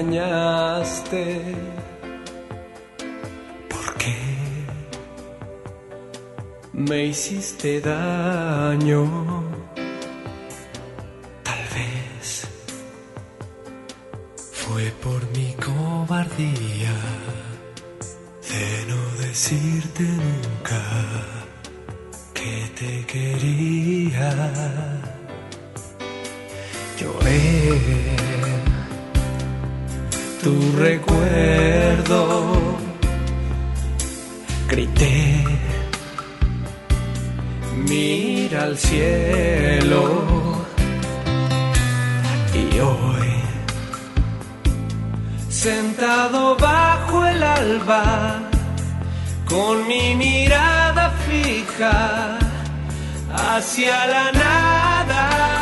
engañaste? ¿Por qué me hiciste daño? Tal vez fue por mi cobardía de no decirte nunca que te quería lloré tu recuerdo, grité, mira al cielo y hoy, sentado bajo el alba, con mi mirada fija hacia la nada.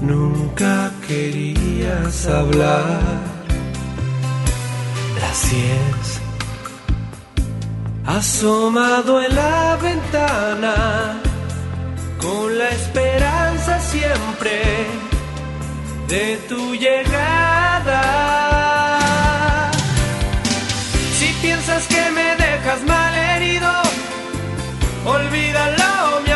Nunca querías hablar. Las diez asomado en la ventana con la esperanza siempre de tu llegada. Si piensas que me dejas mal herido, olvídalo, mi amor.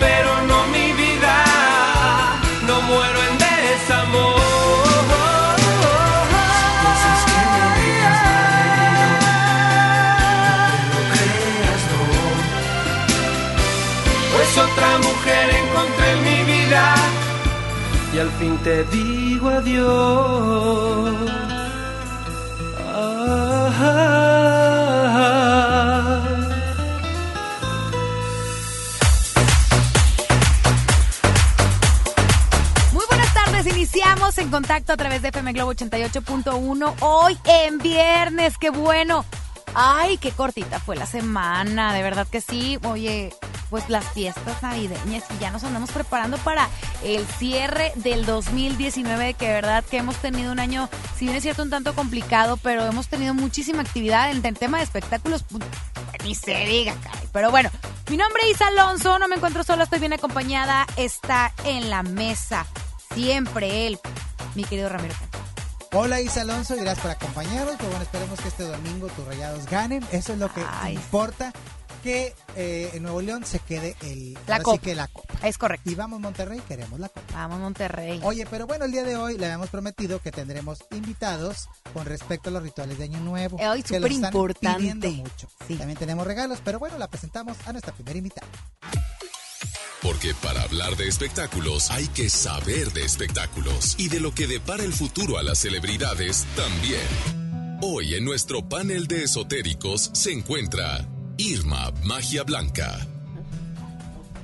Pero no mi vida. No muero en desamor. Pues otra mujer encontré en mi vida y al fin te digo adiós. Contacto a través de FM Globo 88.1 hoy en viernes, qué bueno. Ay, qué cortita fue la semana, de verdad que sí. Oye, pues las fiestas navideñas y ya nos andamos preparando para el cierre del 2019, que de verdad que hemos tenido un año, si bien es cierto, un tanto complicado, pero hemos tenido muchísima actividad en el tema de espectáculos. pu- Ni se diga, caray. Pero bueno, mi nombre es Alonso, no me encuentro sola, estoy bien acompañada. Está en la mesa, siempre él, mi querido Ramiro. Cantú. Hola Isa Alonso gracias por acompañarnos. Pero bueno, esperemos que este domingo tus rayados ganen. Eso es lo que Ay. importa. que eh, en Nuevo León se quede el, La sí copa. que la copa. Es correcto. Y vamos Monterrey, queremos la copa. Vamos, Monterrey. Oye, pero bueno, el día de hoy le habíamos prometido que tendremos invitados con respecto a los rituales de Año Nuevo. Hoy están superimportante. pidiendo mucho. Sí. También tenemos regalos, pero bueno, la presentamos a nuestra primera invitada. Porque para hablar de espectáculos hay que saber de espectáculos y de lo que depara el futuro a las celebridades también. Hoy en nuestro panel de esotéricos se encuentra Irma Magia Blanca.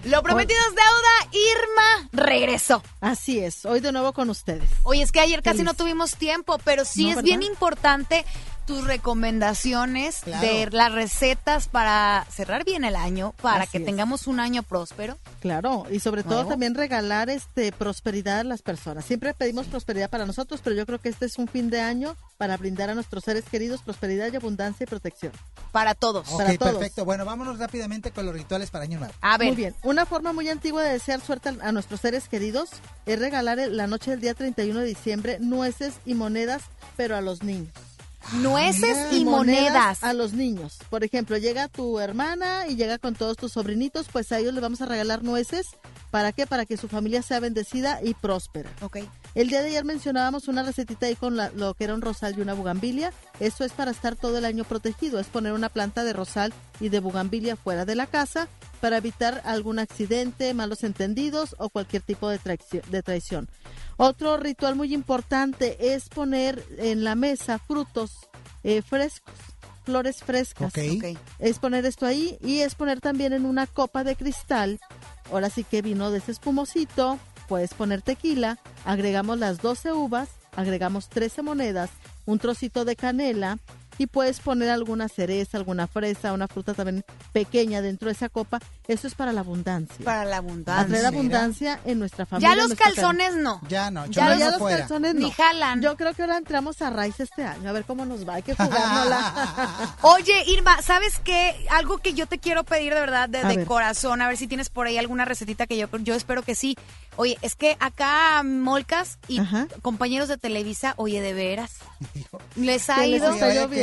Lo prometido es deuda. Irma regresó. Así es, hoy de nuevo con ustedes. Oye, es que ayer casi Feliz. no tuvimos tiempo, pero sí No, es ¿verdad? bien importante tus recomendaciones Claro. de las recetas para cerrar bien el año, para Así que es. tengamos un año próspero. Claro, y sobre todo Nuevo. también regalar este prosperidad a las personas. Siempre pedimos prosperidad para nosotros, pero yo creo que este es un fin de año para brindar a nuestros seres queridos prosperidad y abundancia y protección. Para todos. Ok, Para todos. perfecto. Bueno, vámonos rápidamente con los rituales para Año Nuevo. A ver, Muy bien, una forma muy antigua de desear suerte a nuestros seres queridos es regalar la noche del día 31 de diciembre nueces y monedas, pero a los niños. Nueces mira. y monedas. a los niños. Por ejemplo, llega tu hermana y llega con todos tus sobrinitos, pues a ellos les vamos a regalar nueces. ¿Para qué? Para que su familia sea bendecida y próspera. Ok. El día de ayer mencionábamos una recetita ahí con la- lo que era un rosal y una bugambilia. Eso es para estar todo el año protegido. Es poner una planta de rosal y de bugambilia fuera de la casa para evitar algún accidente, malos entendidos o cualquier tipo de, traici- de traición. Otro ritual muy importante es poner en la mesa frutos eh, frescos, flores frescas. Ok. Ok. Es poner esto ahí y es poner también en una copa de cristal. Ahora sí que vino de ese espumosito. Puedes poner tequila. Agregamos las 12 uvas. Agregamos 13 monedas. Un trocito de canela. Y puedes poner alguna cereza, alguna fresa, una fruta también pequeña dentro de esa copa. Eso es para la abundancia. Para la Atraer abundancia. Mira. abundancia en nuestra familia. Ya los calzones no. Ya no, Ya ya los calzones Ni no. jalan. Yo creo que ahora entramos a raíz este año. A ver cómo nos va. Hay que jugárnosla. Oye, Irma, ¿sabes qué? Algo que yo te quiero pedir de verdad, de, A de ver. corazón, a ver si tienes por ahí alguna recetita que yo, yo espero que sí. Oye, es que acá Molcas y Ajá. compañeros de Televisa, oye, de veras, les ha Se les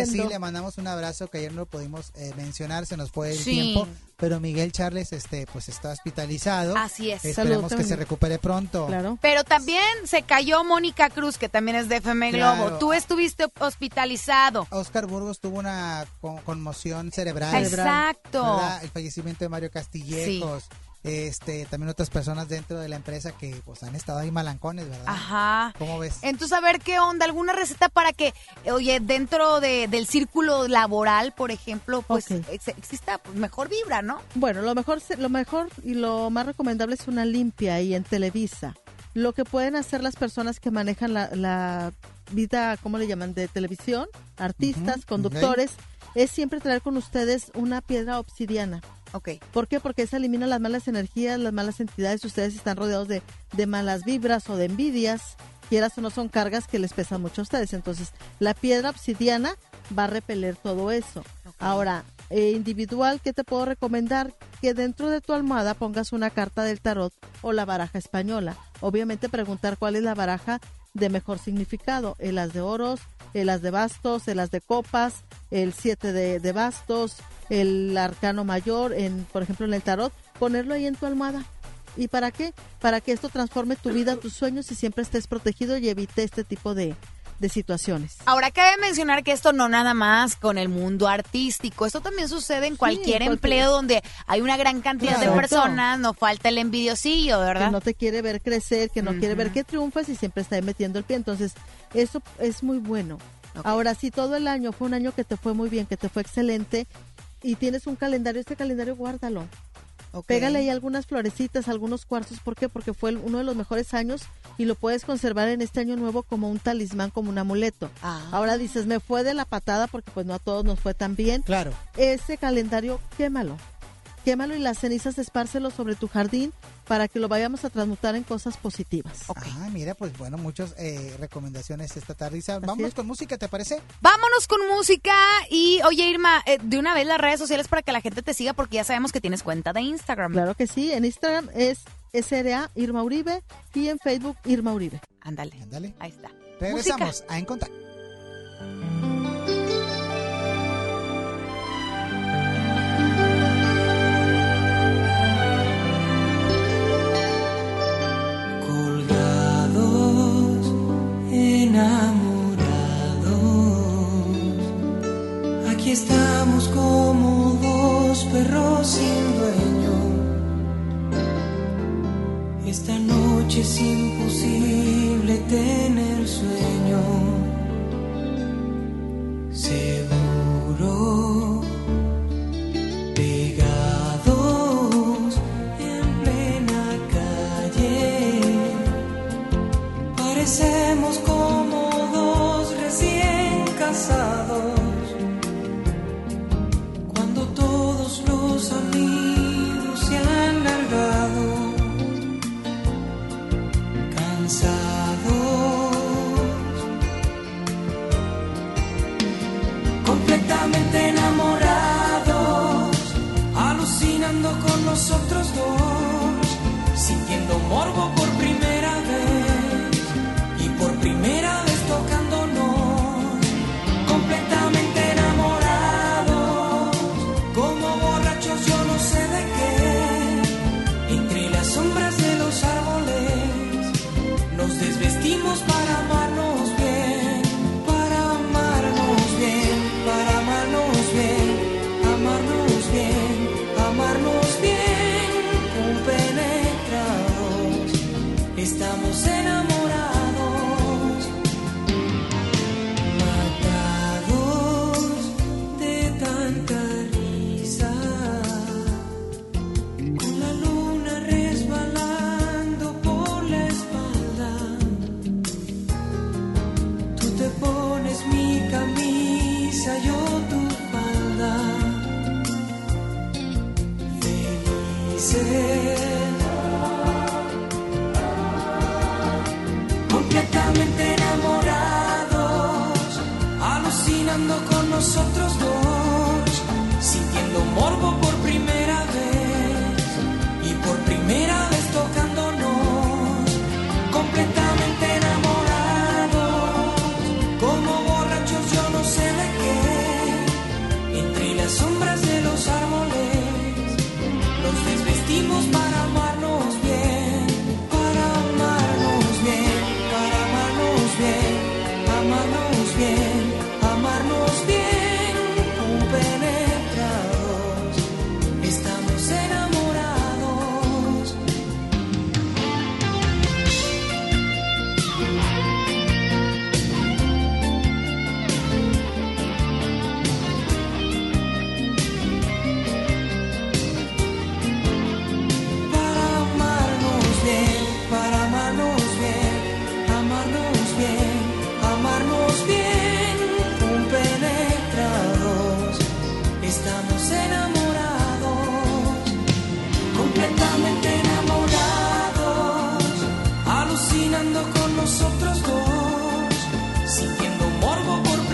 ido... Sí, que sí, le mandamos un abrazo que ayer no lo pudimos eh, mencionar, se nos fue el Sí. tiempo, pero Miguel Charles este pues está hospitalizado. Así es. Esperemos Salud, que se recupere pronto. claro. Pero también se cayó Mónica Cruz, que también es de FM Globo. Claro. Tú estuviste hospitalizado. Oscar Burgos tuvo una con- conmoción cerebral. Exacto. ¿verdad? El fallecimiento de Mario Castillejos. Este, también otras personas dentro de la empresa que pues han estado ahí malancones, ¿verdad? Ajá. ¿Cómo ves? Entonces, a ver qué onda, alguna receta para que, oye, dentro de, del círculo laboral, por ejemplo, pues ex- exista pues, mejor vibra, ¿no? Bueno, lo mejor, se- lo mejor y lo más recomendable es una limpia ahí en Televisa. Lo que pueden hacer las personas que manejan la, la vida, ¿cómo le llaman? De televisión, artistas, conductores, es siempre traer con ustedes una piedra obsidiana. Ok. ¿Por qué? Porque esa elimina las malas energías, las malas entidades. Ustedes están rodeados de, de malas vibras o de envidias. Quieras o no son cargas que les pesan mucho a ustedes. Entonces, la piedra obsidiana va a repeler todo eso. Ahora, eh, individual, ¿qué te puedo recomendar? Que dentro de tu almohada pongas una carta del tarot o la baraja española. Obviamente preguntar cuál es la baraja de mejor significado. El as de oros, el as de bastos, el as de copas, el siete de, de bastos, el arcano mayor, en, por ejemplo en el tarot, ponerlo ahí en tu almohada. ¿Y para qué? Para que esto transforme tu vida, tus sueños y siempre estés protegido y evite este tipo de, de situaciones. Ahora cabe mencionar que esto no nada más con el mundo artístico, esto también sucede en cualquier empleo donde hay una gran cantidad de personas, no falta el envidiosillo, que ¿verdad? no te quiere ver crecer, que no quiere ver que triunfas y siempre está ahí metiendo el pie. Entonces, eso es muy bueno. Ahora, si todo el año fue un año que te fue muy bien, que te fue excelente y tienes un calendario, este calendario guárdalo. Pégale ahí algunas florecitas, algunos cuarzos. ¿Por qué? Porque fue uno de los mejores años y lo puedes conservar en este año nuevo como un talismán, como un amuleto. Ah. Ahora dices, me fue de la patada porque pues no a todos nos fue tan bien Claro. ese calendario, quémalo. Quémalo y las cenizas espárcelo sobre tu jardín para que lo vayamos a transmutar en cosas positivas. Ah, mira, pues bueno, muchas eh, recomendaciones esta tarde. Isa, vámonos es. con música, ¿te parece? Vámonos con música y oye Irma, eh, de una vez las redes sociales para que la gente te siga porque ya sabemos que tienes cuenta de Instagram. Claro que sí, en Instagram es SRA Irma Uribe y en Facebook Irma Uribe. Ándale. Ándale. Ahí está. Regresamos Música. a En sin dueño. Esta noche es imposible tener sueño. amor, por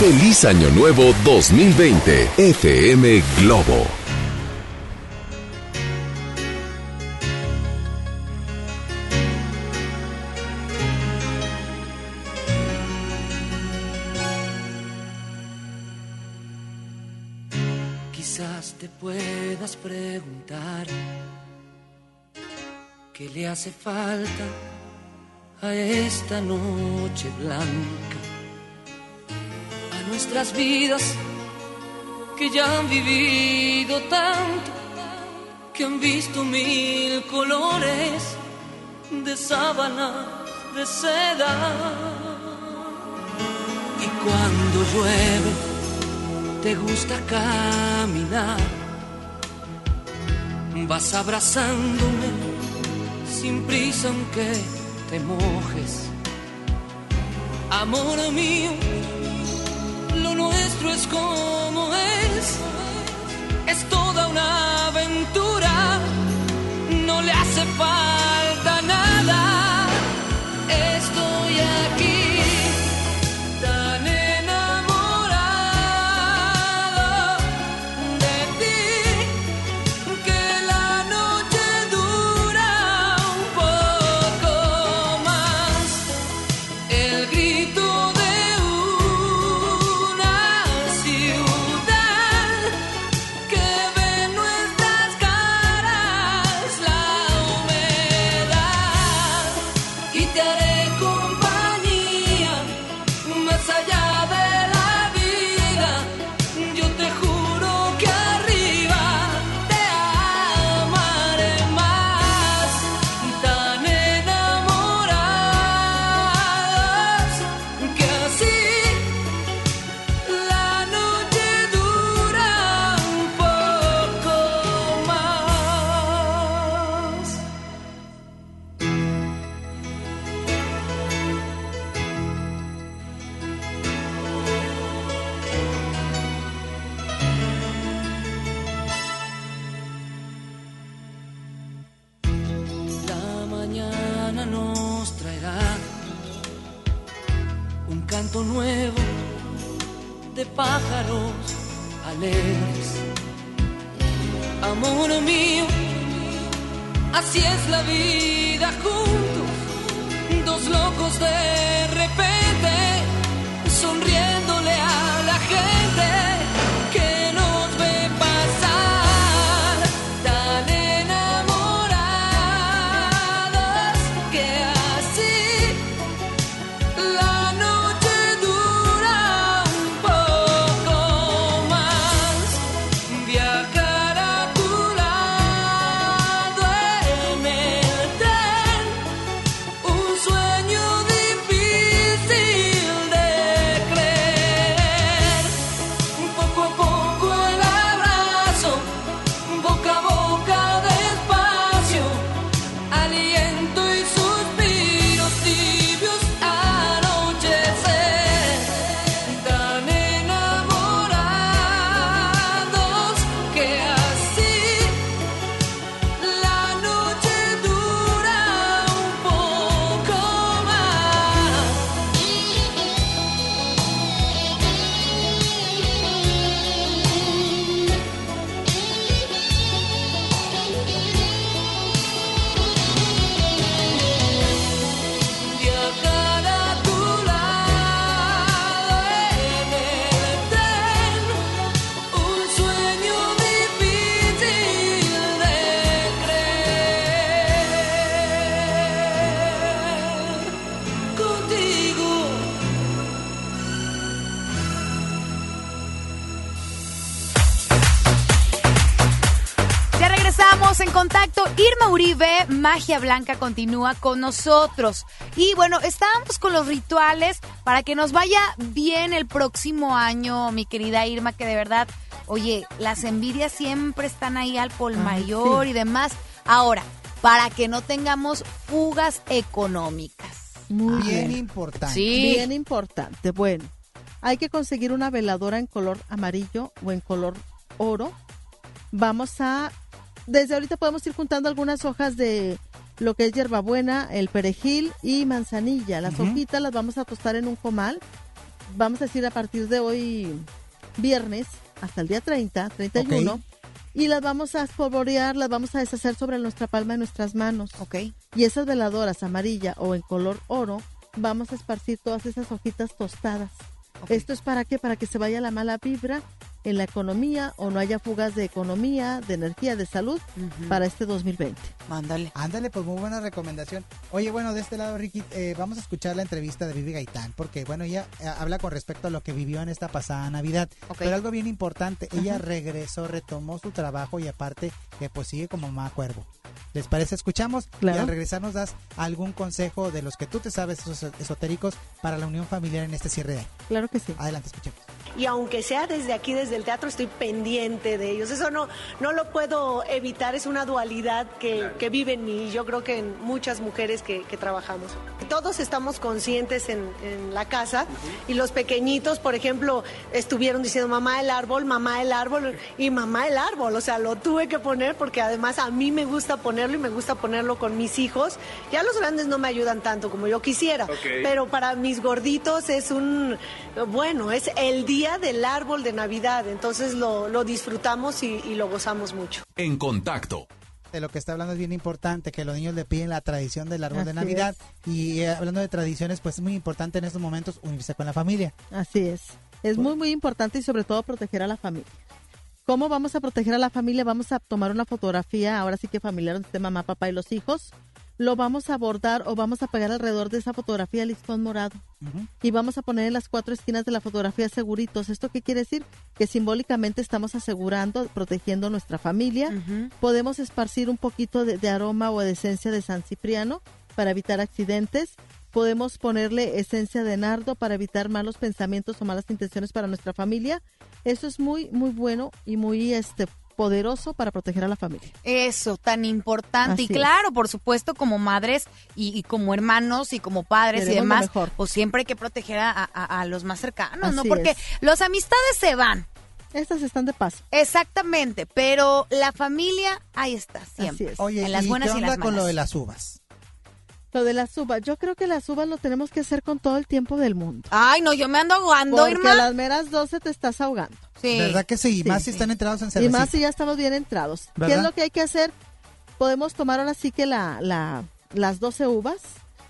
Feliz Año Nuevo 2020, FM Globo. Quizás te puedas preguntar qué le hace falta a esta noche blanca nuestras vidas que ya han vivido tanto, que han visto mil colores de sábanas de seda. Y cuando llueve, te gusta caminar, vas abrazándome sin prisa aunque te mojes. Amor mío, es como es, es toda una aventura, no le hace falta Magia Blanca, continúa con nosotros. Y bueno, estábamos con los rituales para que nos vaya bien el próximo año, mi querida Irma, que de verdad, oye, las envidias siempre están ahí al pol mayor y demás. Ahora, para que no tengamos fugas económicas. Muy bien, importante. Sí. Bien importante. Bueno, hay que conseguir una veladora en color amarillo o en color oro. Vamos a desde ahorita podemos ir juntando algunas hojas de lo que es hierbabuena, el perejil y manzanilla. Las hojitas las vamos a tostar en un comal. Vamos a decir a partir de hoy, viernes, hasta el día 30, 31. Y las vamos a espolvorear, las vamos a deshacer sobre nuestra palma de nuestras manos. Ok. Y esas veladoras amarilla o en color oro, vamos a esparcir todas esas hojitas tostadas. ¿Esto es para qué? Para que se vaya la mala vibra en la economía o no haya fugas de economía, de energía, de salud para este 2020. Mándale. Ándale, pues muy buena recomendación. Oye, bueno, de este lado, Ricky, eh, vamos a escuchar la entrevista de Vivi Gaitán, porque, bueno, ella eh, habla con respecto a lo que vivió en esta pasada Navidad. Pero algo bien importante, ella regresó, retomó su trabajo y aparte que pues sigue como mamá cuervo. ¿Les parece? Escuchamos claro. y al regresar nos das algún consejo de los que tú te sabes, esos esotéricos, para la unión familiar en este cierre de año. Claro que sí. Adelante, escuchemos. Y aunque sea desde aquí, desde el teatro, estoy pendiente de ellos. Eso no, no lo puedo evitar, es una dualidad que, que vive en mí y yo creo que en muchas mujeres que, que trabajamos. Todos estamos conscientes en, en la casa y los pequeñitos, por ejemplo, estuvieron diciendo mamá el árbol, mamá el árbol y mamá el árbol. O sea, lo tuve que poner porque además a mí me gusta ponerlo y me gusta ponerlo con mis hijos. Ya los grandes no me ayudan tanto como yo quisiera, pero para mis gorditos es un, bueno, es el día del árbol de Navidad, entonces lo, lo disfrutamos y, y lo gozamos mucho. En contacto de lo que está hablando es bien importante, que los niños le piden la tradición del árbol de Navidad. Y eh, hablando de tradiciones, pues es muy importante en estos momentos unirse con la familia. Así es. Es muy, muy importante y sobre todo proteger a la familia. ¿Cómo vamos a proteger a la familia? Vamos a tomar una fotografía, ahora sí que familiar de mamá, papá y los hijos. Lo vamos a bordar o vamos a pegar alrededor de esa fotografía listón morado. Y vamos a poner en las cuatro esquinas de la fotografía seguritos. ¿Esto qué quiere decir? Que simbólicamente estamos asegurando, protegiendo nuestra familia. Podemos esparcir un poquito de, de aroma o de esencia de San Cipriano para evitar accidentes podemos ponerle esencia de nardo para evitar malos pensamientos o malas intenciones para nuestra familia. Eso es muy, muy bueno y muy este poderoso para proteger a la familia. Eso, tan importante. y claro, por supuesto, como madres y, como hermanos y como padres y demás, pues siempre hay que proteger a, los más cercanos, ¿no? Porque los amistades se van. Estas están de paso. Exactamente, pero la familia ahí está siempre. Oye, en las buenas y, las malas. con lo de las uvas? Lo de las uvas, yo creo que las uvas lo tenemos que hacer con todo el tiempo del mundo. Ay, no, yo me ando ahogando, Porque Irma. a las meras 12 te estás ahogando. Sí. ¿Verdad que sí? Sí, más si sí. están entrados en Y cervecita. más si ya estamos bien entrados. ¿Qué es lo que hay que hacer? Podemos tomar ahora sí que la, la, las 12 uvas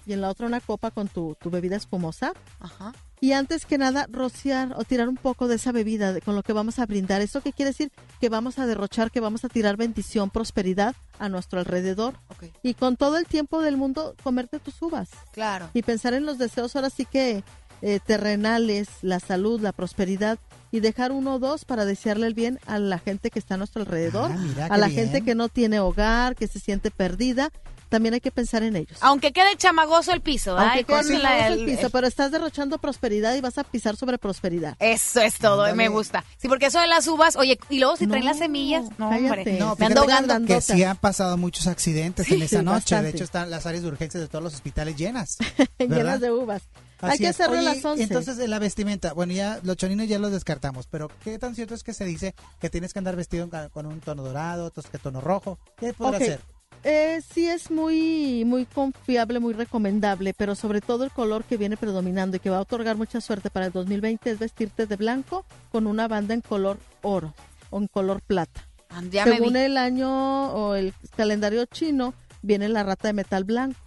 y en la otra una copa con tu, tu bebida espumosa. Ajá. Y antes que nada, rociar o tirar un poco de esa bebida de- con lo que vamos a brindar. ¿Eso qué quiere decir? Que vamos a derrochar, que vamos a tirar bendición, prosperidad a nuestro alrededor. Ok. Y con todo el tiempo del mundo, comerte tus uvas. Claro. Y pensar en los deseos ahora sí que eh, terrenales, la salud, la prosperidad. Y dejar uno o dos para desearle el bien a la gente que está a nuestro alrededor. Ah, a la bien. gente que no tiene hogar, que se siente perdida. También hay que pensar en ellos. Aunque quede chamagoso el piso, ¿verdad? Aunque quede hermoso el el- piso, pero estás derrochando prosperidad y vas a pisar sobre prosperidad. Eso es todo, Ándale. me gusta. Sí, porque eso de las uvas, oye, y luego si traen No, las semillas, no, cállate. hombre. No, me ando ahogando. que sí han pasado muchos accidentes en esa sí, noche. bastante. De hecho, están las áreas de urgencias de todos los hospitales llenas. llenas de uvas. hay que hacerlo a las 11. Entonces, de la vestimenta, bueno, ya los choninos ya los descartamos, pero ¿qué tan cierto es que se dice que tienes que andar vestido con un tono dorado, otros que tono rojo? ¿Qué podrá ser? Eh, sí es muy, muy confiable, muy recomendable, pero sobre todo el color que viene predominando y que va a otorgar mucha suerte para el 2020 es vestirte de blanco con una banda en color oro o en color plata. Ah, Ya Según el año o el calendario chino, viene la rata de metal blanco.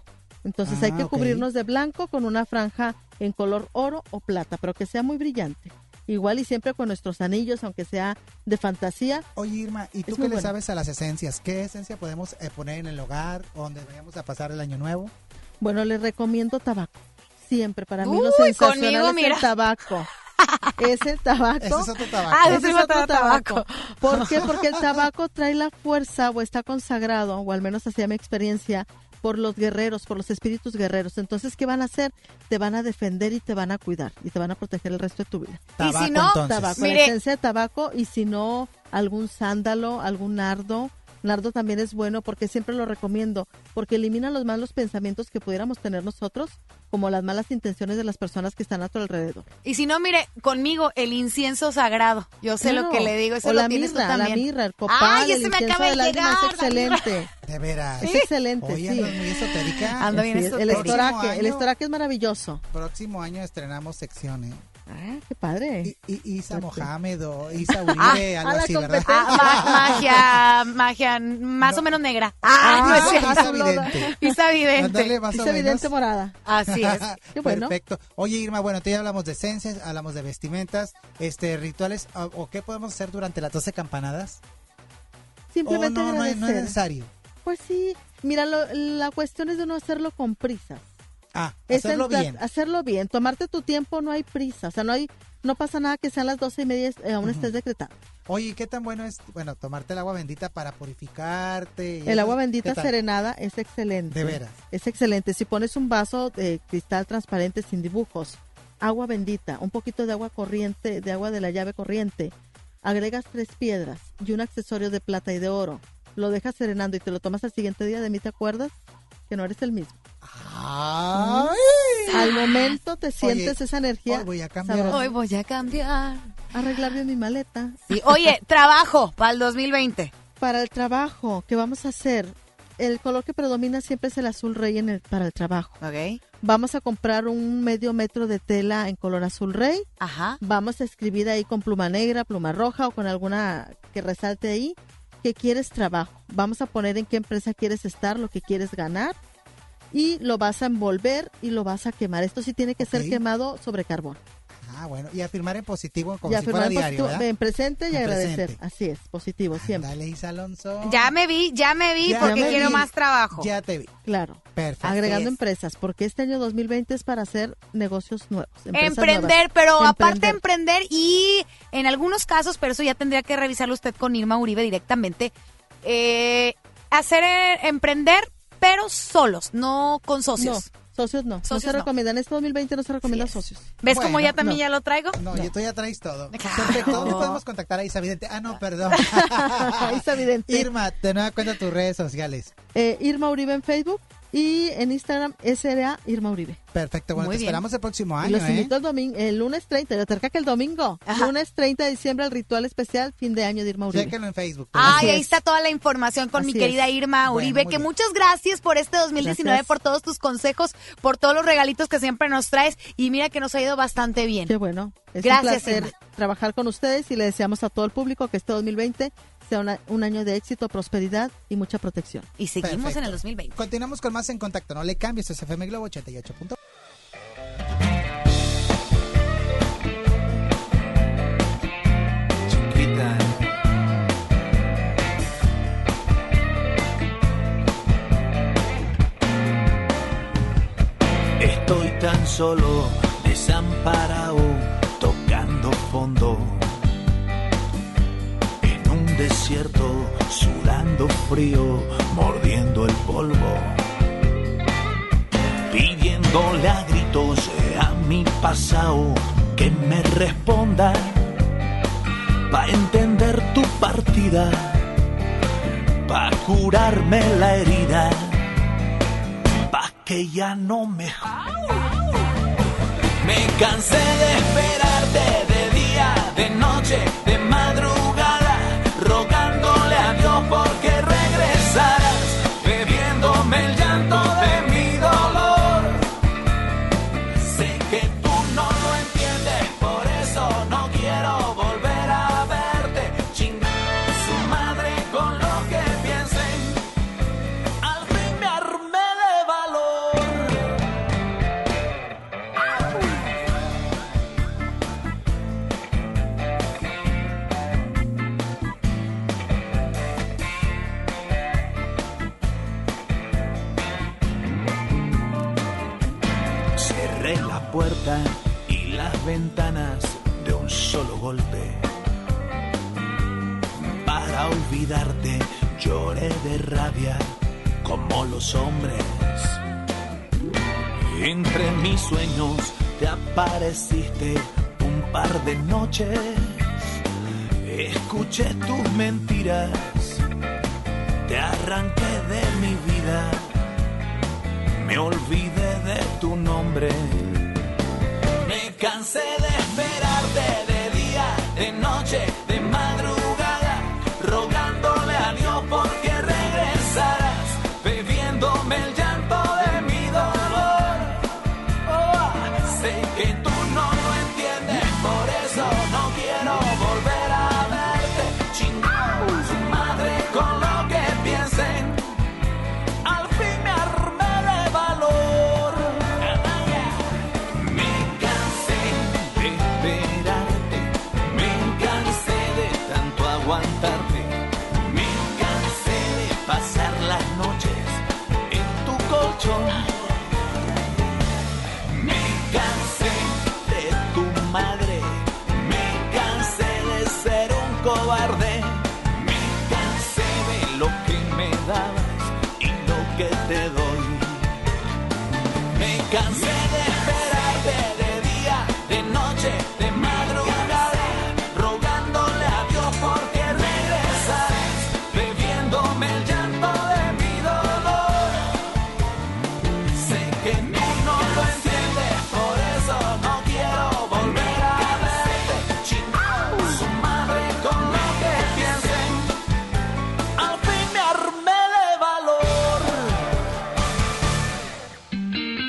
Entonces hay Ah, que cubrirnos de blanco con una franja en color oro o plata, pero que sea muy brillante. Igual y siempre con nuestros anillos, aunque sea de fantasía. Oye, Irma, ¿y tú qué le bueno. sabes a las esencias? ¿Qué esencia podemos eh, poner en el hogar o donde vayamos a pasar el año nuevo? Bueno, les recomiendo tabaco. Siempre, para mí lo Uy, sensacional conmigo, es mira. el tabaco. Ese tabaco. Ese es otro tabaco. Ah, Ese es otro otro tabaco. ¿Por qué? Porque el tabaco trae la fuerza o está consagrado, o al menos así a mi experiencia, por los guerreros, por los espíritus guerreros. Entonces, ¿qué van a hacer? Te van a defender y te van a cuidar y te van a proteger el resto de tu vida. Y si Tabaco, no, entonces. Tabaco, Mire. la esencia de tabaco y si no, algún sándalo, algún nardo. Nardo también es bueno porque siempre lo recomiendo, porque elimina los malos pensamientos que pudiéramos tener nosotros, como las malas intenciones de las personas que están a tu alrededor. Y si no, mire, conmigo el incienso sagrado. Yo sé lo Claro. que le digo, eso o lo la tienes tú mirra, la también. mirra, el copal, Ay, el ese me acaba de llegar, es excelente. De veras. Es excelente, Oye, sí. andas muy esotérica. Ando bien Sí, el estoraque, Próximo el año. estoraque es maravilloso. Próximo año estrenamos sección, ¿eh? Ah, qué padre. Y, y- Isa. Mohamed o Isa Uribe, algo a la así, ¿verdad? Ah, ma- magia, magia, más No. o menos negra. Ah, no es cierto. Isa Vidente. Isa vidente. Ándale, más Es o menos. evidente morada. Así es. Qué bueno. Perfecto. Oye, Irma, bueno, tú ya hablamos de esencias, hablamos de vestimentas, este, rituales, o, o qué podemos hacer durante las 12 campanadas? Simplemente Oh, no, no es, no es necesario. Pues sí, mira, lo- la cuestión es de no hacerlo con prisa. Ah, Es hacerlo bien. Hacerlo bien, tomarte tu tiempo, no hay prisa, o sea, no hay, no pasa nada que sean las doce y media eh, aún estés decretando. Oye, ¿y ¿qué tan bueno es, bueno, tomarte el agua bendita para purificarte? El eso? agua ¿Qué bendita serenada es excelente. De veras. Es excelente. Si pones un vaso de cristal transparente sin dibujos, agua bendita, un poquito de agua corriente, de agua de la llave corriente, agregas tres piedras y un accesorio de plata y de oro, lo dejas serenando y te lo tomas al siguiente día, de mí te acuerdas que no eres el mismo. ¡Ay! Al momento te sientes esa energía. hoy voy a cambiar. Hoy voy a cambiar. Arreglar bien mi maleta. Sí, Oye, trabajo para el 2020. Para el trabajo, ¿qué vamos a hacer? El color que predomina siempre es el azul rey en el, para el trabajo. Ok. Vamos a comprar un medio metro de tela en color azul rey. Ajá. Vamos a escribir ahí con pluma negra, pluma roja o con alguna que resalte ahí que quieres trabajo. Vamos a poner en qué empresa quieres estar, lo que quieres ganar y lo vas a envolver y lo vas a quemar. Esto sí tiene que ser quemado sobre carbón. Ah, bueno, y afirmar en positivo como y si fuera afirmar diario, positivo- ¿verdad? en presente y En agradecer. presente. Así es, positivo siempre. Dale, Isa Alonso. Ya me vi, ya me vi Ya porque me quiero vi. más trabajo. Ya te vi. Claro. Perfecto. Agregando es. empresas, porque este año 2020 es para hacer negocios nuevos. Emprender, nuevas. pero aparte Emprender. emprender y en algunos casos, pero eso ya tendría que revisarlo usted con Irma Uribe directamente, eh, hacer eh, emprender, pero solos, no con socios. No, socios no. no Socios se no. recomienda. En este 2020 no se recomienda es. socios. ¿Ves Bueno, cómo ya también no. ya lo traigo? No, y tú ya traes todo. Claro. Perfecto. ¿Dónde podemos contactar a Isa Vidente? Ah, no, perdón. Isa Vidente. Irma, de nueva cuenta tus redes sociales. Eh, Irma Uribe en Facebook, y en Instagram SRA Irma Uribe. Perfecto, bueno, te esperamos el próximo año. Y los ¿eh? invito el domingo, el lunes 30, yo cerca que el domingo, lunes 30 de diciembre, el ritual especial fin de año de Irma Uribe. Chéquenlo en Facebook. Ay, ahí está toda la información con mi querida Irma Uribe, que muchas gracias por este 2019, por todos tus consejos, por todos los regalitos que siempre nos traes y mira que nos ha ido bastante bien. Qué bueno. Es gracias, un placer trabajar con ustedes y le deseamos a todo el público que este 2020 sea un año de éxito, prosperidad y mucha protección. Y seguimos en el 2020. Continuamos con más en contacto. No le cambies, es FM Globo 88. Chiquita. Estoy tan solo, desamparado, desierto, sudando frío, mordiendo el polvo. Pidiéndole a gritos a mi pasado que me responda, pa' entender tu partida, pa' curarme la herida, pa' que ya no me... Me cansé de esperarte de día, de noche, de madrugada como los hombres. Entre mis sueños te apareciste un par de noches. Escuché tus mentiras, te arranqué de mi vida me olvidé de tu nombre. Me cansé de esperarte de día, de noche,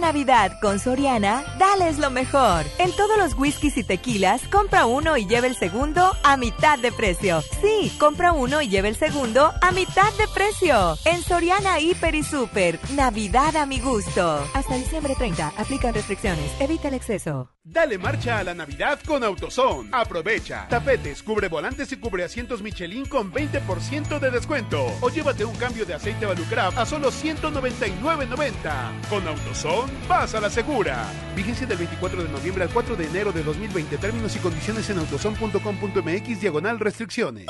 Navidad con Soriana, dales lo mejor. En todos los whiskies y tequilas, compra uno y lleve el segundo a mitad de precio. Sí, compra uno y lleve el segundo a mitad de precio. En Soriana Hiper y Super, Navidad a mi gusto. Hasta diciembre 30, aplican restricciones, evita el exceso. Dale marcha a la Navidad con AutoZone. Aprovecha. Tapetes, cubre volantes y cubre asientos Michelin con 20% de descuento. O llévate un cambio de aceite Valucraft a solo 199.90. Con AutoZone, vas a la segura. Vigencia del 24 de noviembre al 4 de enero de 2020. Términos y condiciones en autozone.com.mx diagonal restricciones.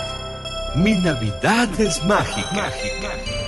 Mi Navidad es mágica. mágica.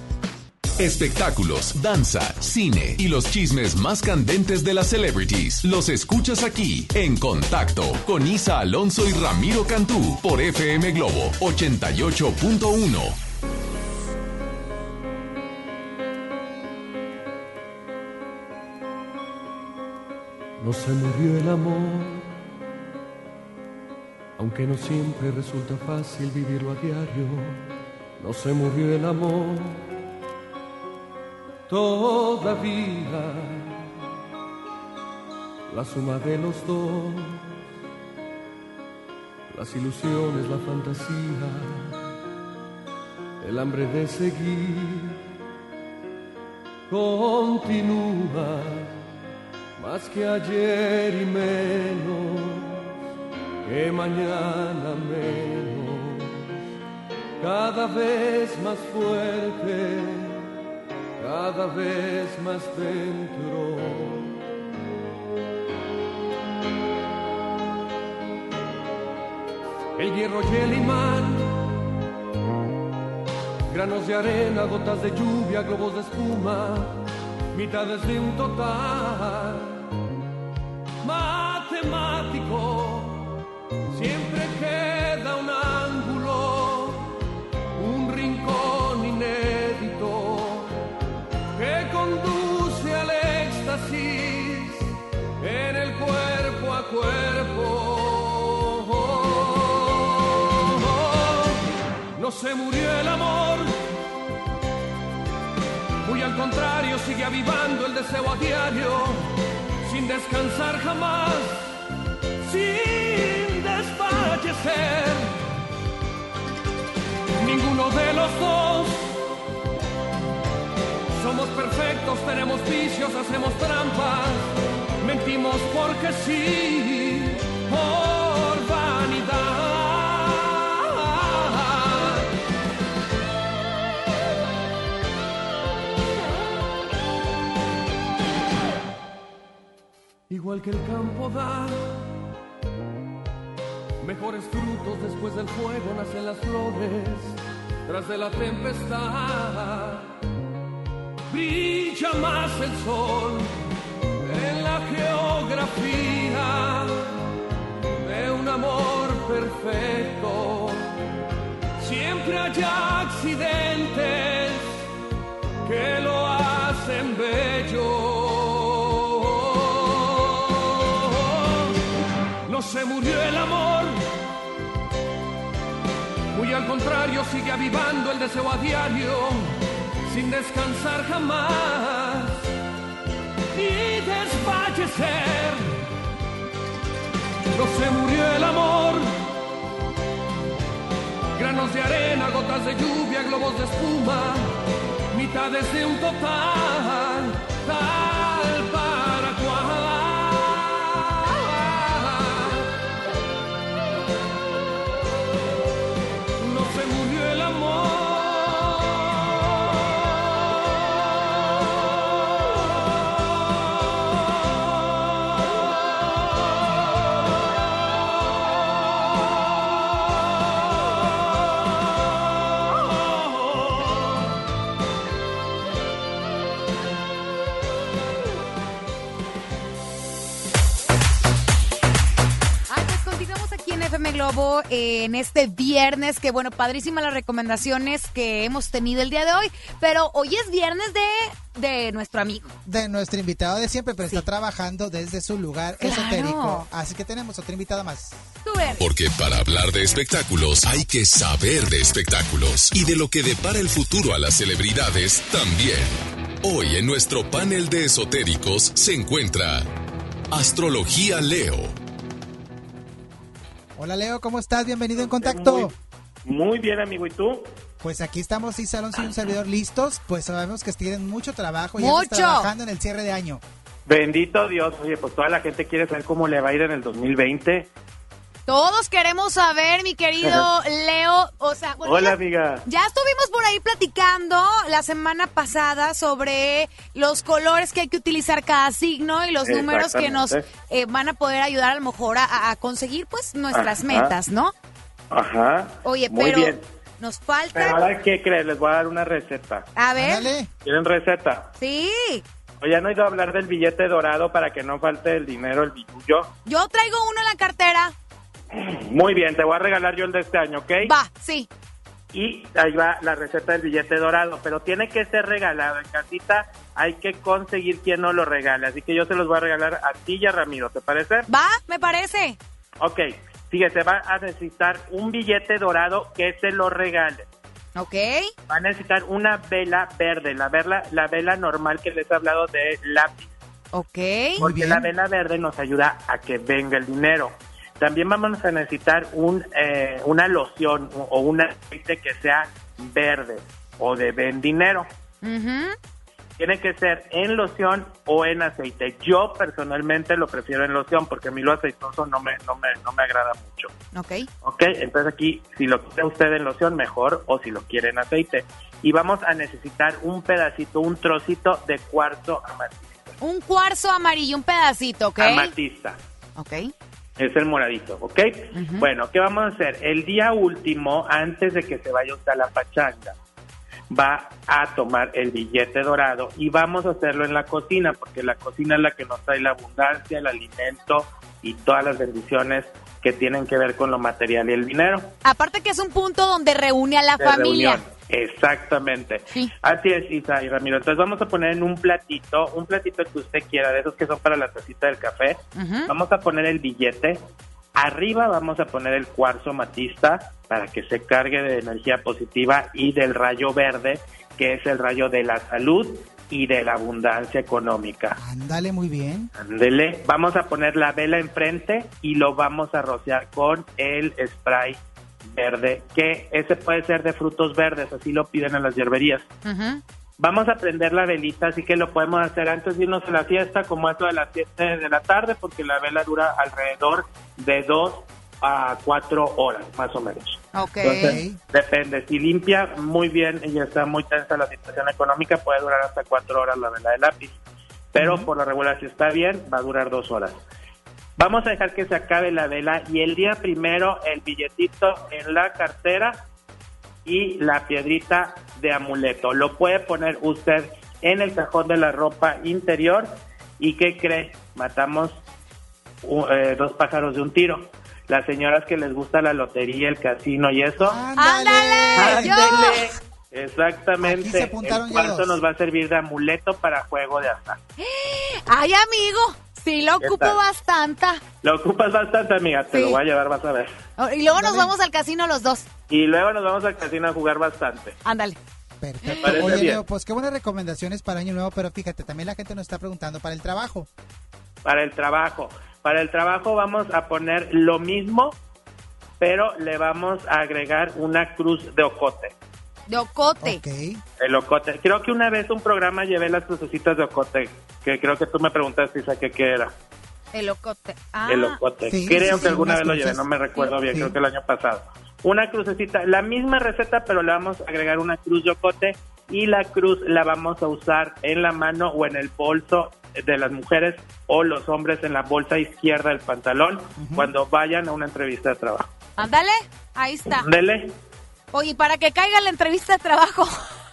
Espectáculos, danza, cine y los chismes más candentes de las celebrities. Los escuchas aquí en Contacto con Isa Alonso y Ramiro Cantú por FM Globo 88.1. No se murió el amor, aunque no siempre resulta fácil vivirlo a diario. No se murió el amor todavía. La suma de los dos, las ilusiones, la fantasía, el hambre de seguir, continúa más que ayer y menos que mañana menos, cada vez más fuerte cada vez más dentro. El hierro y el imán, granos de arena, gotas de lluvia, globos de espuma, mitades de un total. Matemáticas Se murió el amor, muy al contrario sigue avivando el deseo a diario, sin descansar jamás, sin desfallecer. Ninguno de los dos somos perfectos, tenemos vicios, hacemos trampas, mentimos porque sí, por Igual que el campo da mejores frutos después del fuego, nacen las flores tras de la tempestad brilla más el sol en la geografía de un amor perfecto. Siempre hay accidentes que lo hacen bello. Se murió el amor, muy al contrario sigue avivando el deseo a diario sin descansar jamás. Ni desfallecer. No se murió el amor, granos de arena, gotas de lluvia, globos de espuma, mitades de un total, eh, en este viernes, que bueno, padrísimas las recomendaciones que hemos tenido el día de hoy, pero hoy es viernes de, de nuestro amigo. De nuestro invitado de siempre, pero está trabajando desde su lugar Claro. esotérico. Así que tenemos otro invitado más. Porque para hablar de espectáculos hay que saber de espectáculos y de lo que depara el futuro a las celebridades también. Hoy en nuestro panel de esotéricos se encuentra Astrología Leo. Hola Leo, ¿cómo estás? Bienvenido en contacto. Muy bien, amigo. ¿Y tú? Pues aquí estamos, sí, Salón y un servidor listos. Pues sabemos que tienen mucho trabajo y Mucho. están trabajando en el cierre de año. Bendito Dios. Oye, pues toda la gente quiere saber cómo le va a ir en el 2020. Todos queremos saber, mi querido Leo, o sea, bueno, Hola, ya- amiga. Ya estuvimos por ahí platicando la semana pasada sobre los colores que hay que utilizar cada signo y los números que nos eh, van a poder ayudar a lo mejor a, a conseguir pues nuestras Ajá. metas, ¿no? Ajá. Oye, Muy pero bien. nos Pero falta... ahora, ¿qué crees? Les voy a dar una receta. A ver. ¿Quieren receta? Sí, Oye, ¿han oído hablar del billete dorado para que no falte el dinero, el billullo? yo traigo uno en la cartera. Muy bien, te voy a regalar yo el de este año, ¿ok? Va, sí. Y ahí va la receta del billete dorado, pero tiene que ser regalado. En casita hay que conseguir quien no lo regale, así que yo se los voy a regalar a ti y a Ramiro, ¿te parece? Va, me parece. Ok, fíjese, va a necesitar un billete dorado que se lo regale. Ok. Va a necesitar una vela verde, la vela, la vela normal que les he hablado de lápiz. Ok. Porque la vela verde nos ayuda a que venga el dinero. También vamos a necesitar un, eh, una loción o un aceite que sea verde o de ven dinero. Tiene que ser en loción o en aceite. Yo personalmente lo prefiero en loción porque a mí lo aceitoso no me, no me, no me agrada mucho. Ok. Ok, entonces aquí si lo quiere usted en loción mejor o si lo quiere en aceite. Y vamos a necesitar un pedacito, un trocito de cuarzo amatista. Un cuarzo amarillo, un pedacito, ¿ok? amatista. Ok. Es el moradito, ¿ok? Bueno, ¿qué vamos a hacer? El día último, antes de que se vaya usted a la pachanga, va a tomar el billete dorado y vamos a hacerlo en la cocina, porque la cocina es la que nos trae la abundancia, el alimento y todas las bendiciones que tienen que ver con lo material y el dinero. Aparte que es un punto donde reúne a la familia. Exactamente. Así es, Isa y Ramiro. Entonces vamos a poner en un platito, un platito que usted quiera, de esos que son para la tacita del café. Vamos a poner el billete. Arriba vamos a poner el cuarzo matista para que se cargue de energía positiva y del rayo verde, que es el rayo de la salud y de la abundancia económica. Ándale, muy bien. Ándele. Vamos a poner la vela enfrente y lo vamos a rociar con el spray verde, que ese puede ser de frutos verdes, así lo piden en las hierberías. Vamos a prender la velita, así que lo podemos hacer antes de irnos a la fiesta, como eso de las 7 de la tarde, porque la vela dura alrededor de 2 a 4 horas, más o menos. Ok. depende. Si limpia muy bien y está muy tensa la situación económica, puede durar hasta 4 horas la vela de lápiz. Pero por lo regular, si está bien, va a durar 2 horas. Vamos a dejar que se acabe la vela y el día primero el billetito en la cartera y la piedrita de amuleto. Lo puede poner usted en el cajón de la ropa interior y ¿qué cree? Matamos eh, dos pájaros de un tiro. Las señoras que les gusta la lotería, el casino y eso. ¡Ándale! ¡Ándale! Exactamente. el cuarto nos va a servir de amuleto para juego de azar. ¡Ay, amigo! Sí, lo ocupo bastante. Lo ocupas bastante, amiga. Te lo voy a llevar, vas a ver. Y luego nos vamos al casino los dos. Y luego nos vamos al casino a jugar bastante. Ándale. Perfecto. Oye, Leo, pues qué buenas recomendaciones para Año Nuevo, pero fíjate, también la gente nos está preguntando para el trabajo. Para el trabajo. Para el trabajo vamos a poner lo mismo, pero le vamos a agregar una cruz de ocote. De ocote. Ok. El ocote. Creo que una vez un programa llevé las crucecitas de ocote, que creo que tú me preguntaste, Isa, que qué era. El ocote. Ah. El ocote. Sí, creo sí, que sí, alguna vez lo llevé, no me recuerdo bien, Sí. creo que el año pasado. Una crucecita, la misma receta, pero le vamos a agregar una cruz de ocote y la cruz la vamos a usar en la mano o en el bolso de las mujeres o los hombres en la bolsa izquierda del pantalón cuando vayan a una entrevista de trabajo. Ándale, ahí está. Dele, Oye, para que caiga la entrevista de trabajo.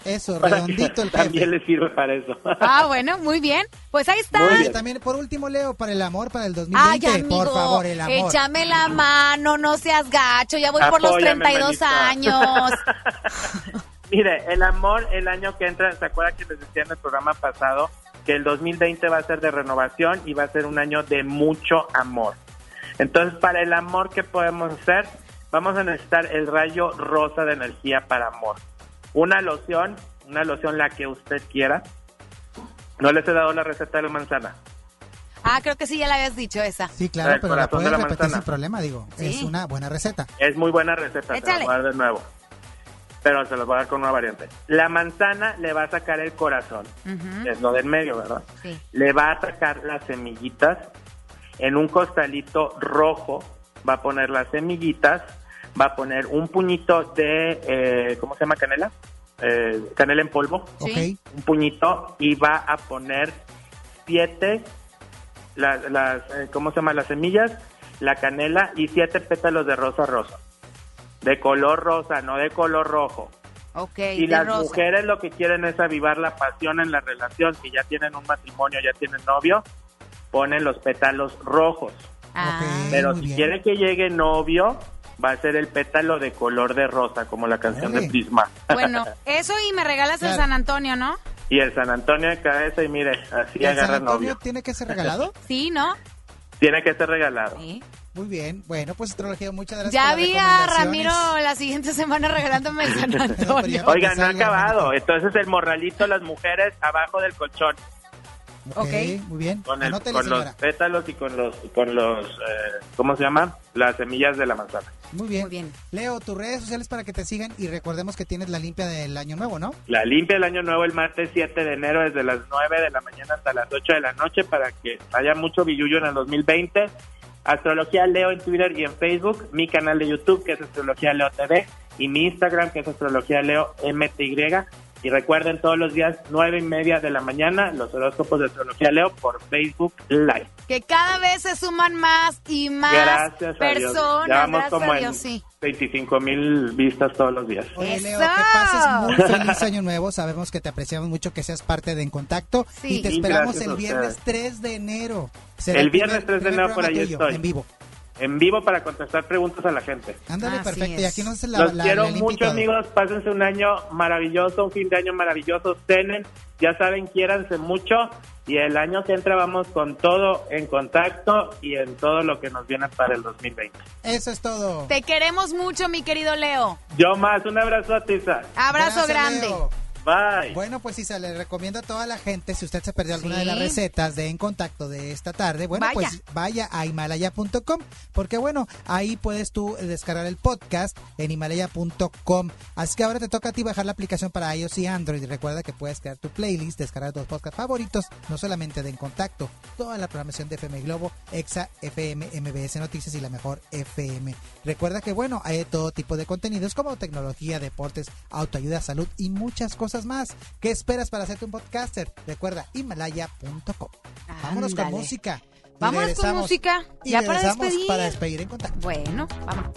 Eso, para redondito el que también le sirve para eso. Ah, bueno, muy bien. Pues ahí está. Oye, también por último, Leo, para el amor, para el Ay, 2020, amigo, por favor, el amor. échame la mano, no seas gacho, ya voy por los Apóyame, 32 manita. años. Mire, el amor el año que entra, ¿se acuerda que les decía en el programa pasado que el 2020 va a ser de renovación y va a ser un año de mucho amor? Entonces, para el amor que podemos hacer, vamos a necesitar el rayo rosa de energía para amor. Una loción, una loción la que usted quiera. No les he dado la receta de la manzana. Ah, creo que sí, ya la habías dicho esa. Sí, claro, El pero la puedes la repetir manzana. sin problema, digo. Es Sí. una buena receta. Es muy buena receta, Échale. la voy a dar de nuevo. Pero se los voy a dar con una variante. La manzana le va a sacar el corazón, es lo del medio, ¿verdad? Sí. Le va a sacar las semillitas. En un costalito rojo va a poner las semillitas. Va a poner un puñito de, eh, ¿cómo se llama? Canela. Eh, canela en polvo. Sí. Un puñito y va a poner siete, las, las, eh, ¿cómo se llama? Las semillas, la canela y siete pétalos de rosa rosa. De color rosa, no de color rojo. Ok, Y de las rosa. mujeres lo que quieren es avivar la pasión en la relación, que ya tienen un matrimonio, ya tienen novio, ponen los pétalos rojos. Ah. Pero si bien. quiere que llegue novio, va a ser el pétalo de color de rosa, como la canción de. Prisma. Bueno, eso y me regalas el. San Antonio, ¿no? y el San Antonio de cabeza, y mire, así ¿Y el San agarra Antonio novio. tiene que ser regalado? Sí, ¿no? Tiene que ser regalado. Sí. Muy bien. Bueno, pues astrología, muchas gracias. Ya vi a. Ramiro la siguiente semana regalándome el San Antonio. ya- Oigan, no ha acabado. Entonces el morralito, las mujeres abajo del colchón, Ok, Ok. muy bien. con, el, Anótele, con los pétalos y con los, con los, eh, ¿cómo se llama? Las semillas de la manzana. Muy bien. Muy bien. Leo, tus redes sociales para que te sigan y recordemos que tienes la limpia del año nuevo, ¿no? La limpia del año nuevo el martes 7 de enero desde las 9 de la mañana hasta las 8 de la noche para que haya mucho billullo en el 2020. Astrología Leo en Twitter y en Facebook, mi canal de YouTube que es Astrología Leo TV y mi Instagram que es Astrología Leo MTY. Y recuerden todos los días, nueve y media de la mañana, los horóscopos de astrología Leo por Facebook Live. Que cada vez se suman más y más Gracias personas. Ya vamos Gracias como a en Dios, sí. 25 mil vistas todos los días. Oye, Leo, que pases muy feliz año nuevo. Sabemos que te apreciamos mucho que seas parte de En Contacto. Sí. Y te esperamos gracias el viernes ustedes. 3 de enero. Será El viernes primer- 3 de enero por ahí tuyo, estoy. En vivo. En vivo para contestar preguntas a la gente. Ándale, perfecto. Y aquí nos la, Los la- quiero la mucho, amigos. Pásense un año maravilloso, un fin de año maravilloso. Cenen, ya saben, quiéranse mucho. Y el año que entra vamos con todo en contacto y en todo lo que nos viene para el 2020. Eso es todo. Te queremos mucho, mi querido Leo. Yo más, un abrazo a Tisa. Abrazo Gracias, grande. Leo. Bye. Bueno, pues Isa, le recomiendo a toda la gente, si usted se perdió alguna de las recetas de En Contacto de esta tarde, bueno, Vaya. pues vaya a himalaya.com, porque bueno, ahí puedes tú descargar el podcast en himalaya.com. Así que ahora te toca a ti bajar la aplicación para iOS y Android. Y recuerda que puedes crear tu playlist, descargar tus podcasts favoritos, no solamente de En Contacto, toda la programación de FM Globo, Exa, FM, MBS Noticias y la mejor FM. Recuerda que bueno, hay todo tipo de contenidos como tecnología, deportes, autoayuda, salud y muchas cosas más. ¿Qué esperas para hacerte un podcaster? Recuerda himalaya.com. Vámonos con música. Vámonos con música. Y Ya para despedir. para despedir en contacto. Bueno, vamos.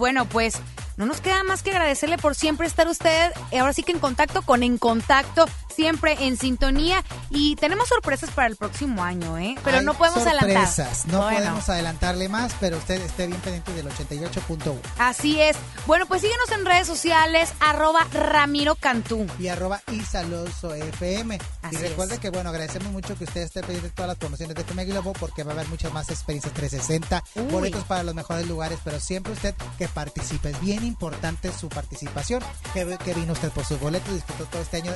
Bueno, pues no nos queda más que agradecerle por siempre estar usted, ahora sí que en contacto con En Contacto, siempre en sintonía. Y tenemos sorpresas para el próximo año, ¿eh? Pero no podemos sorpresas. No podemos adelantarle más, pero usted esté bien pendiente del 88.1. Así es. Bueno, pues síguenos en redes sociales, arroba Ramiro Cantú. Y arroba Isaloso FM. y recuerde que, bueno, agradecemos mucho que usted esté pendiente de todas las promociones de FM Globo porque va a haber muchas más experiencias 360, boletos para los mejores lugares, pero siempre usted que participe. Es bien importante su participación. Que, que vino usted por sus boletos, disfrutó todo este año.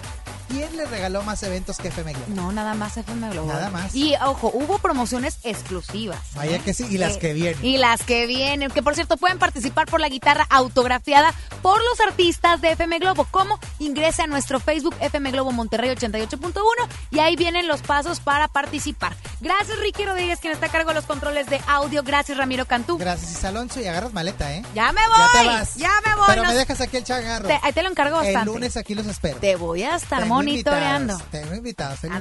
¿Quién le regaló más eventos que FM Globo? No, nada más FM Globo. Nada más. Y ojo, hubo promociones exclusivas. Vaya que sí, y las Eh, que vienen. Y las que vienen, que por cierto pueden participar por la guitarra autografiada por los artistas de FM Globo. ¿Cómo? Ingrese a nuestro Facebook FM Globo Monterrey 88.1 y ahí vienen los pasos para participar. Gracias Ricky Rodríguez, quien está a cargo de los controles de audio. Gracias Ramiro Cantú. Gracias Alonso y agarras maleta, ¿eh? Ya me voy. Ya te vas. Ya me voy. Pero me dejas aquí el chagarro. Te- ahí te lo encargo El bastante. lunes aquí los espero. Te voy a estar Tengo monitoreando. invitados, Tengo invitados. el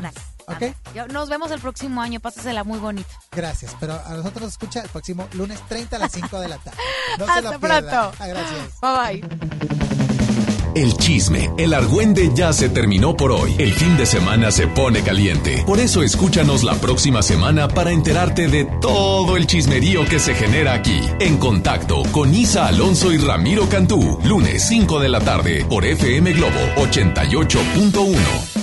¿Ok? Yo- nos vemos el próximo año. Pásasela muy bonito. Gracias. Pero a nosotros nos escucha el próximo lunes 30 a las 5 de la tarde. No se lo Hasta pronto. Ah, gracias. Bye bye. El chisme, el argüende ya se terminó por hoy. El fin de semana se pone caliente. Por eso escúchanos la próxima semana para enterarte de todo el chismerío que se genera aquí. En contacto con Isa Alonso y Ramiro Cantú. Lunes 5 de la tarde por FM Globo 88.1.